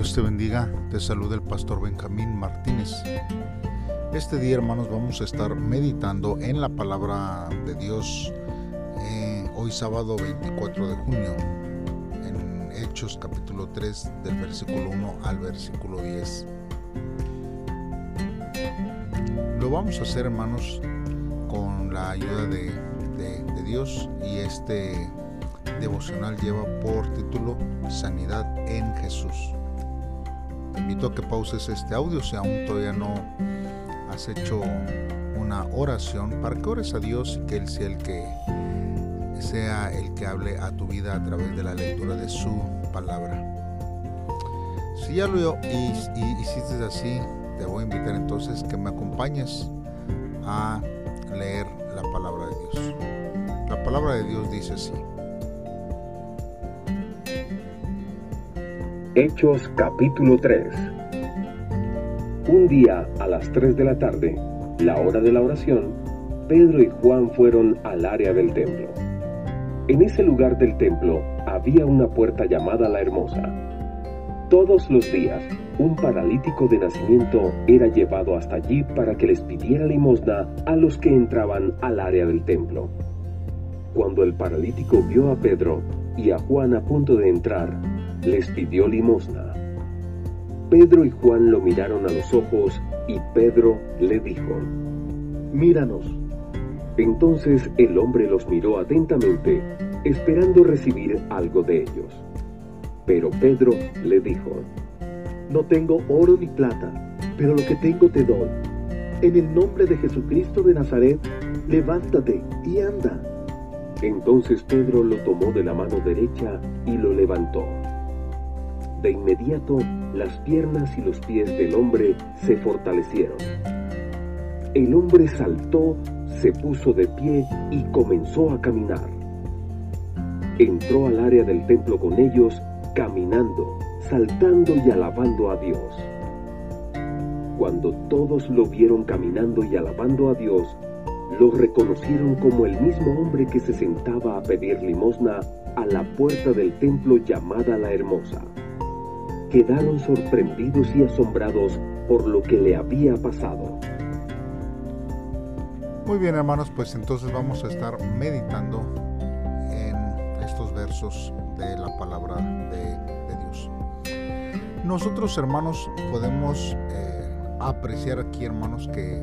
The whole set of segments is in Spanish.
Dios te bendiga, te saluda el pastor Benjamín Martínez. Este día, hermanos, vamos a estar meditando en la palabra de Dios eh, hoy sábado 24 de junio, en Hechos capítulo 3 del versículo 1 al versículo 10. Lo vamos a hacer, hermanos, con la ayuda de, de Dios y este devocional lleva por título Sanidad en Jesús. Invito a que pauses este audio si aún todavía no has hecho una oración para que ores a Dios y que Él sea el que sea el que hable a tu vida a través de la lectura de su palabra. Si ya lo hiciste así, te voy a invitar entonces que me acompañes a leer la palabra de Dios. La palabra de Dios dice así. Hechos capítulo 3 Un día a las 3 de la tarde, la hora de la oración, Pedro y Juan fueron al área del templo. En ese lugar del templo había una puerta llamada la Hermosa. Todos los días, un paralítico de nacimiento era llevado hasta allí para que les pidiera limosna a los que entraban al área del templo. Cuando el paralítico vio a Pedro y a Juan a punto de entrar, les pidió limosna. Pedro y Juan lo miraron a los ojos y Pedro le dijo, Míranos. Entonces el hombre los miró atentamente, esperando recibir algo de ellos. Pero Pedro le dijo, No tengo oro ni plata, pero lo que tengo te doy. En el nombre de Jesucristo de Nazaret, levántate y anda. Entonces Pedro lo tomó de la mano derecha y lo levantó. De inmediato, las piernas y los pies del hombre se fortalecieron. El hombre saltó, se puso de pie y comenzó a caminar. Entró al área del templo con ellos, caminando, saltando y alabando a Dios. Cuando todos lo vieron caminando y alabando a Dios, lo reconocieron como el mismo hombre que se sentaba a pedir limosna a la puerta del templo llamada la Hermosa quedaron sorprendidos y asombrados por lo que le había pasado. Muy bien hermanos, pues entonces vamos a estar meditando en estos versos de la palabra de, Dios. Nosotros hermanos podemos eh, apreciar aquí hermanos que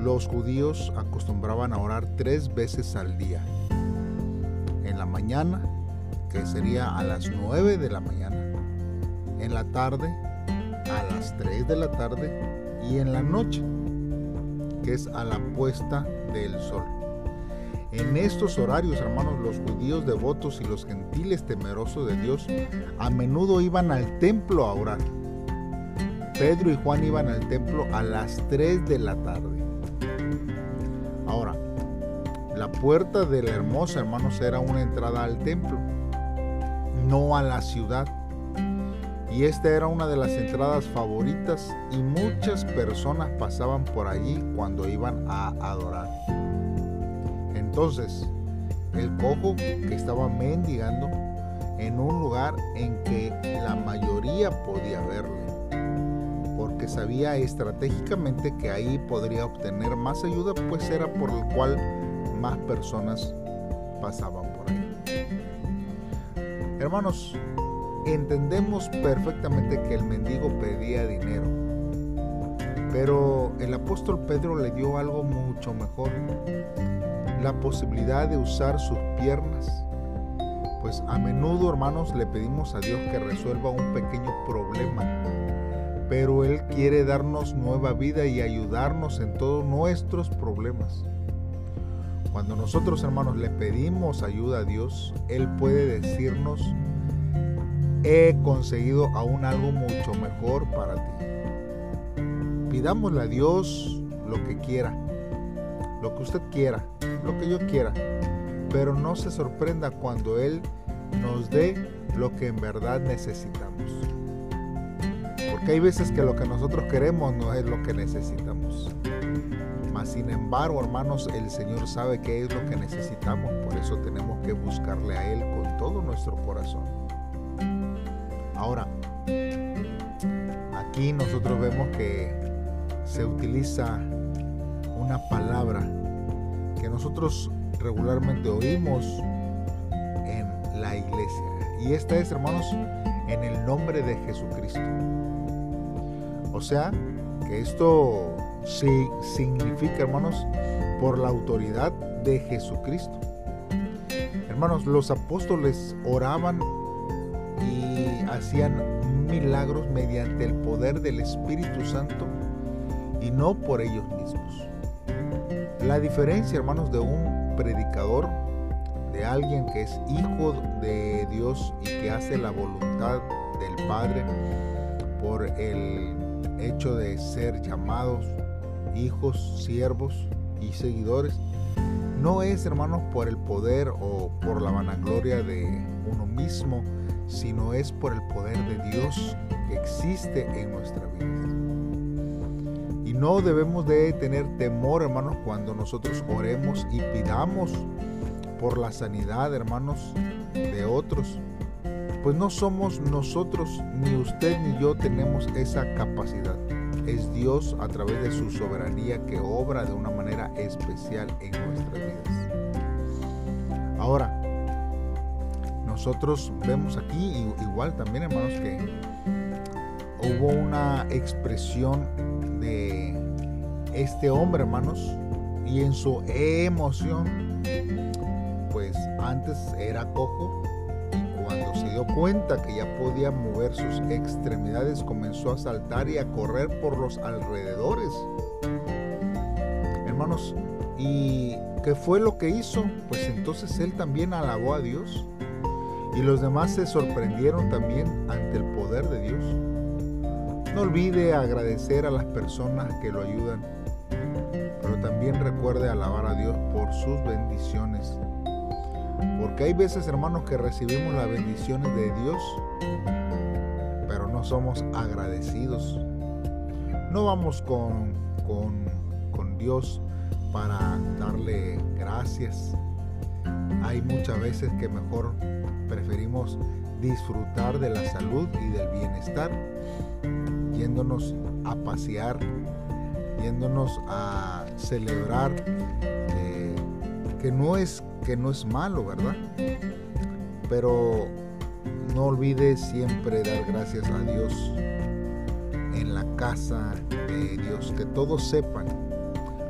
los judíos acostumbraban a orar tres veces al día. En la mañana, que sería a las nueve de la mañana en la tarde, a las 3 de la tarde y en la noche, que es a la puesta del sol. En estos horarios, hermanos, los judíos devotos y los gentiles temerosos de Dios a menudo iban al templo a orar. Pedro y Juan iban al templo a las 3 de la tarde. Ahora, la puerta de la hermosa, hermanos, era una entrada al templo, no a la ciudad y esta era una de las entradas favoritas y muchas personas pasaban por allí cuando iban a adorar. Entonces, el cojo que estaba mendigando en un lugar en que la mayoría podía verle, porque sabía estratégicamente que ahí podría obtener más ayuda, pues era por el cual más personas pasaban por ahí. Hermanos, entendemos perfectamente que el mendigo pedía dinero, pero el apóstol Pedro le dio algo mucho mejor, la posibilidad de usar sus piernas. Pues a menudo, hermanos, le pedimos a Dios que resuelva un pequeño problema, pero Él quiere darnos nueva vida y ayudarnos en todos nuestros problemas. Cuando nosotros, hermanos, le pedimos ayuda a Dios, Él puede decirnos, he conseguido aún algo mucho mejor para ti. Pidámosle a Dios lo que quiera, lo que usted quiera, lo que yo quiera, pero no se sorprenda cuando Él nos dé lo que en verdad necesitamos. Porque hay veces que lo que nosotros queremos no es lo que necesitamos. Mas sin embargo, hermanos, el Señor sabe qué es lo que necesitamos. Por eso tenemos que buscarle a Él con todo nuestro corazón. Ahora, aquí nosotros vemos que se utiliza una palabra que nosotros regularmente oímos en la iglesia. Y esta es, hermanos, en el nombre de Jesucristo. O sea, que esto sí significa, hermanos, por la autoridad de Jesucristo. Hermanos, los apóstoles oraban hacían milagros mediante el poder del Espíritu Santo y no por ellos mismos. La diferencia, hermanos, de un predicador, de alguien que es hijo de Dios y que hace la voluntad del Padre por el hecho de ser llamados hijos, siervos y seguidores, no es, hermanos, por el poder o por la vanagloria de uno mismo, sino es por el poder de Dios que existe en nuestra vida. Y no debemos de tener temor, hermanos, cuando nosotros oremos y pidamos por la sanidad, hermanos, de otros. Pues no somos nosotros, ni usted ni yo tenemos esa capacidad es Dios a través de su soberanía que obra de una manera especial en nuestras vidas. Ahora, nosotros vemos aquí igual también, hermanos, que hubo una expresión de este hombre, hermanos, y en su emoción, pues antes era cojo, cuando se dio cuenta que ya podía mover sus extremidades, comenzó a saltar y a correr por los alrededores. Hermanos, ¿y qué fue lo que hizo? Pues entonces él también alabó a Dios. Y los demás se sorprendieron también ante el poder de Dios. No olvide agradecer a las personas que lo ayudan, pero también recuerde alabar a Dios por sus bendiciones porque hay veces, hermanos, que recibimos las bendiciones de Dios, pero no somos agradecidos. No vamos con, con, Dios para darle gracias. Hay muchas veces que mejor preferimos disfrutar de la salud y del bienestar, yéndonos a pasear, yéndonos a celebrar, eh, que no es que no es malo, ¿verdad? Pero no olvide siempre dar gracias a Dios en la casa de Dios, que todos sepan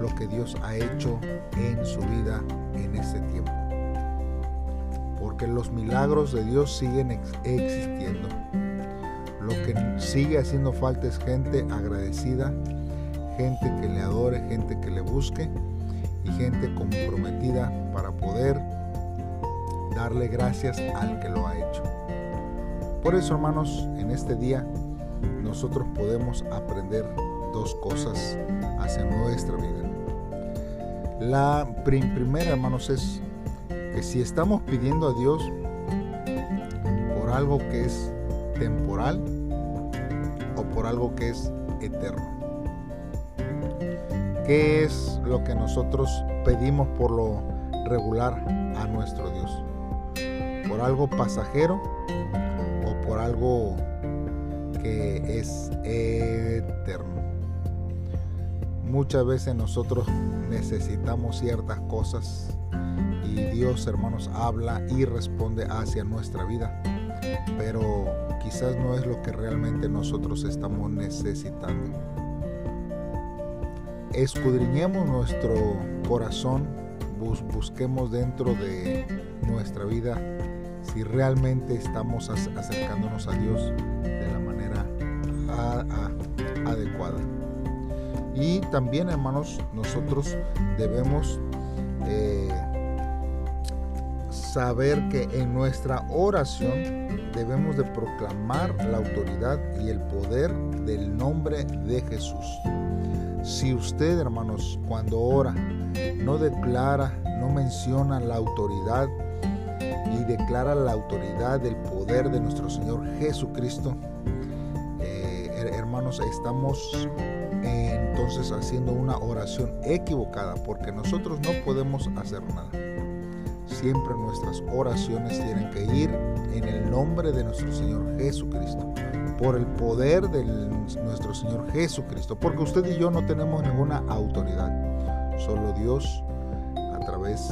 lo que Dios ha hecho en su vida en ese tiempo. Porque los milagros de Dios siguen existiendo. Lo que sigue haciendo falta es gente agradecida, gente que le adore, gente que le busque y gente comprometida para poder darle gracias al que lo ha hecho. Por eso, hermanos, en este día nosotros podemos aprender dos cosas hacia nuestra vida. La primera, hermanos, es que si estamos pidiendo a Dios por algo que es temporal o por algo que es eterno. ¿Qué es lo que nosotros pedimos por lo regular a nuestro Dios? ¿Por algo pasajero o por algo que es eterno? Muchas veces nosotros necesitamos ciertas cosas y Dios, hermanos, habla y responde hacia nuestra vida, pero quizás no es lo que realmente nosotros estamos necesitando escudriñemos nuestro corazón, busquemos dentro de nuestra vida si realmente estamos acercándonos a Dios de la manera adecuada. Y también, hermanos, nosotros debemos eh, saber que en nuestra oración debemos de proclamar la autoridad y el poder del nombre de Jesús. Si usted, hermanos, cuando ora, no declara, no menciona la autoridad y declara la autoridad del poder de nuestro Señor Jesucristo, eh, hermanos, estamos entonces haciendo una oración equivocada porque nosotros no podemos hacer nada. siempre nuestras oraciones tienen que ir en el nombre de nuestro Señor Jesucristo, por el poder de nuestro Señor Jesucristo, porque usted y yo no tenemos ninguna autoridad, solo Dios a través,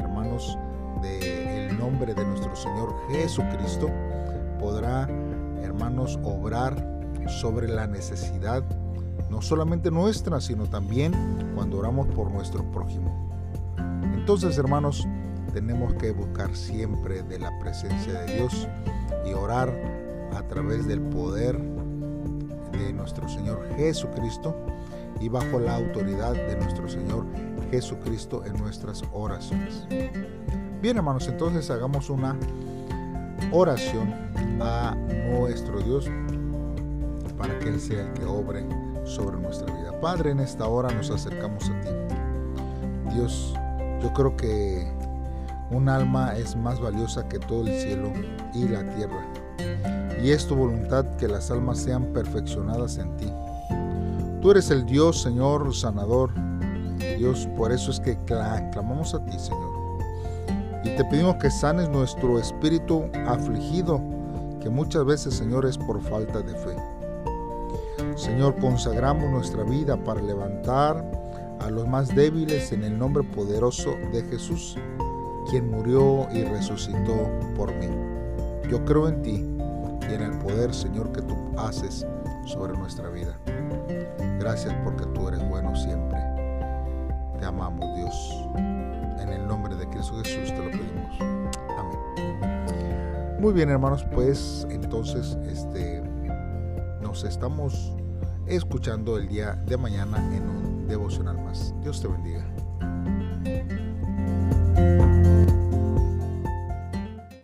hermanos, del nombre de nuestro Señor Jesucristo podrá, hermanos, obrar sobre la necesidad, no solamente nuestra, sino también cuando oramos por nuestro prójimo. Entonces, hermanos, tenemos que buscar siempre de la presencia de Dios y orar a través del poder de nuestro Señor Jesucristo y bajo la autoridad de nuestro Señor Jesucristo en nuestras oraciones. Bien hermanos, entonces hagamos una oración a nuestro Dios para que Él sea el que obre sobre nuestra vida. Padre, en esta hora nos acercamos a ti. Dios, yo creo que un alma es más valiosa que todo el cielo y la tierra. Y es tu voluntad que las almas sean perfeccionadas en ti. Tú eres el Dios, Señor, sanador. Dios, por eso es que clamamos a ti, Señor. Y te pedimos que sanes nuestro espíritu afligido, que muchas veces, Señor, es por falta de fe. Señor, consagramos nuestra vida para levantar a los más débiles en el nombre poderoso de Jesús, quien murió y resucitó por mí. Yo creo en ti y en el poder, Señor, que tú haces sobre nuestra vida. Gracias porque tú eres bueno siempre. Te amamos, Dios. En el nombre de Cristo Jesús te lo pedimos. Amén. Muy bien, hermanos, pues entonces este nos estamos escuchando el día de mañana en un devocional más. Dios te bendiga.